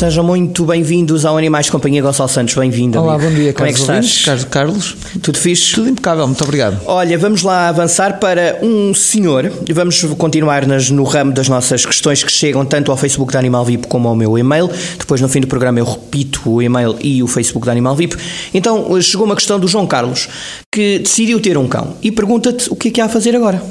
Sejam muito bem-vindos ao Animais de Companhia Gonçalo Santos, bem-vindo. Olá, amigo. bom dia, Como é que Carlos. estás? Carlos, Carlos, Tudo fixe? tudo impecável, muito obrigado. Olha, vamos lá avançar para um senhor. Vamos continuar nas- no ramo das nossas questões que chegam tanto ao Facebook da Animal VIP como ao meu e-mail. Depois, no fim do programa, eu repito o e-mail e o Facebook da Animal VIP. Então, chegou uma questão do João Carlos, que decidiu ter um cão e pergunta-te o que é que há a fazer agora.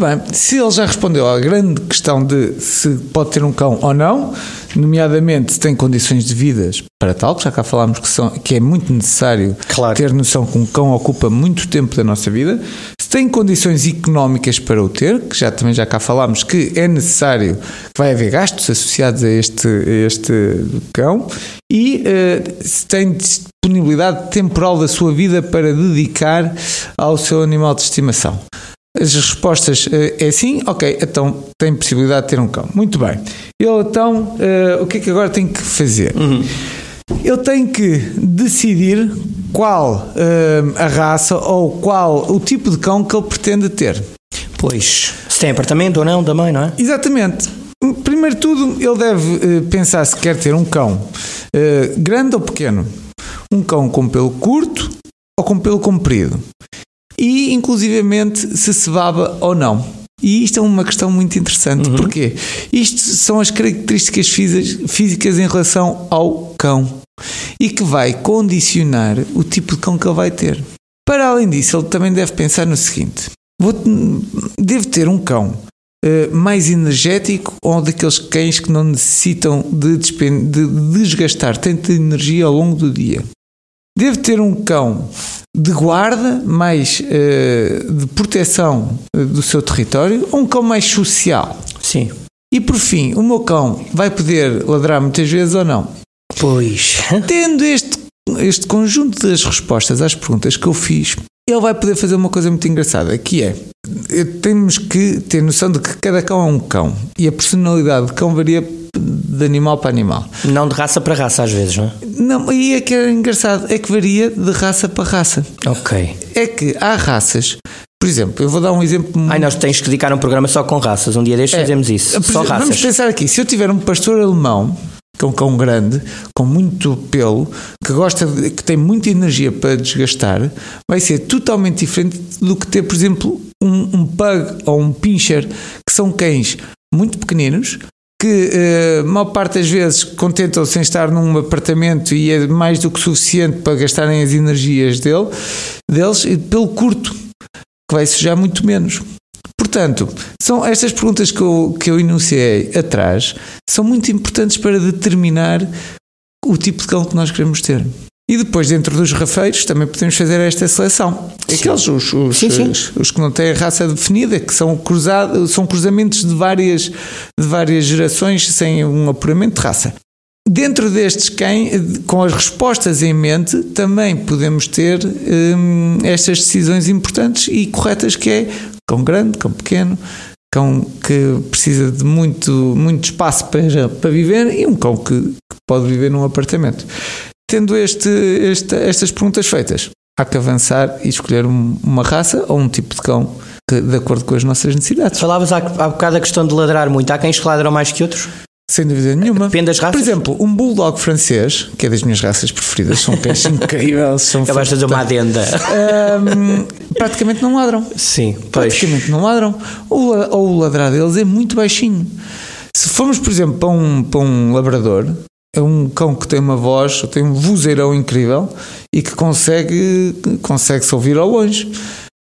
Muito bem, se ele já respondeu à grande questão de se pode ter um cão ou não, nomeadamente se tem condições de vidas para tal, que já cá falámos que, são, que é muito necessário Claro. ter noção que um cão ocupa muito tempo da nossa vida, se tem condições económicas para o ter, que já também já cá falámos que é necessário, que vai haver gastos associados a este, a este cão, e eh, se tem disponibilidade temporal da sua vida para dedicar ao seu animal de estimação. As respostas eh, é sim, ok, então tem possibilidade de ter um cão. Muito bem. Ele então, eh, o que é que agora tem que fazer? Ele tem que decidir qual eh, a raça ou qual o tipo de cão que ele pretende ter. Pois, se tem apartamento ou não também, não é? Exatamente. Primeiro de tudo, ele deve eh, pensar se quer ter um cão grande ou pequeno. Um cão com pelo curto ou com pelo comprido. E, inclusivamente, se se baba ou não. E isto é uma questão muito interessante. Porquê? Isto são as características físicas, em relação ao cão. E que vai condicionar o tipo de cão que ele vai ter. Para além disso, ele também deve pensar no seguinte: vou, devo ter um cão eh, mais energético ou daqueles cães que não necessitam de, de desgastar tanta energia ao longo do dia? Devo ter um cão de guarda, mais eh, de proteção eh, do seu território, ou um cão mais social? Sim. E por fim, o meu cão vai poder ladrar muitas vezes ou não? Pois. Tendo este, este conjunto das respostas às perguntas que eu fiz, ele vai poder fazer uma coisa muito engraçada, que é eh, temos que ter noção de que cada cão é um cão e a personalidade de cão varia de animal para animal. Não de raça para raça, às vezes, não é? Não, e é que é engraçado, é que varia de raça para raça. Ok. É que há raças, por exemplo, eu vou dar um exemplo Ai, nós tens que dedicar um programa só com raças. Um dia destes É. fazemos isso. Só raças. Vamos pensar aqui, se eu tiver um pastor alemão, que é um cão grande, com muito pelo, que gosta de, que tem muita energia para desgastar, vai ser totalmente diferente do que ter, por exemplo, um, um pug ou um pincher, que são cães muito pequeninos, que eh, maior parte das vezes contentam-se em estar num apartamento e é mais do que suficiente para gastarem as energias dele, deles, e pelo curto, que vai sujar muito menos. Portanto, são estas perguntas que eu, que eu enunciei atrás são muito importantes para determinar o tipo de cão que nós queremos ter. E depois, dentro dos rafeiros, também podemos fazer esta seleção. Aqueles, os, os, Sim, sim. os- os que não têm raça definida, que são, cruzados, são cruzamentos de várias, de várias gerações sem um apuramento de raça. Dentro destes cães, com as respostas em mente, também podemos ter hum, estas decisões importantes e corretas que é cão grande, cão pequeno, cão que precisa de muito, muito espaço para, para viver e um cão que, que pode viver num apartamento. Tendo este, esta- estas perguntas feitas, há que avançar e escolher um- uma raça ou um tipo de cão que, de acordo com as nossas necessidades. Falavas há, há bocado a questão de ladrar muito. Há cães que ladram mais que outros? Sem dúvida nenhuma. Depende das raças? Por exemplo, um bulldog francês, que é das minhas raças preferidas, são cães incríveis. São Acabaste de uma adenda. Ahm, praticamente não ladram. Sim, pois. Praticamente não ladram. Ou, ou o ladrar deles é muito baixinho. Se formos, por exemplo, para um, para um labrador, é um cão que tem uma voz, tem um vozeirão incrível e que consegue, consegue se ouvir ao longe.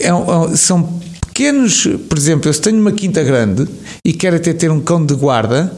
É um- é um- são pequenos, por exemplo, eu se tenho uma quinta grande e quero até ter um cão de guarda,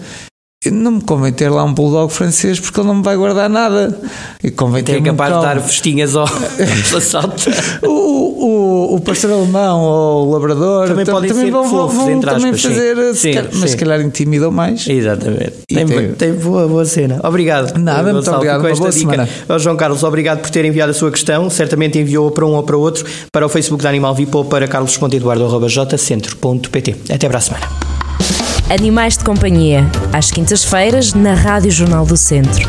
não me convém ter lá um bulldog francês porque ele não me vai guardar nada. E convém ter É um capaz de cão- dar festinhas ao assalto. o, o, o pastor alemão ou o labrador Também podem ser vão, fofos, vão entre também aspas, sim. fazer, se Sim, calhar- mas sim. se calhar intimidam mais. Exatamente. E Tem, tem- tem boa, boa cena. Obrigado. Nada, muito Gonçalo, obrigado. com esta boa dica. semana. Ao João Carlos, obrigado por ter enviado a sua questão. Certamente enviou-a para um ou para outro, para o Facebook da Animal VIP ou para carlos.eduardo.jcentro.pt. Até para a semana. Animais de Companhia, às quintas-feiras, na Rádio Jornal do Centro.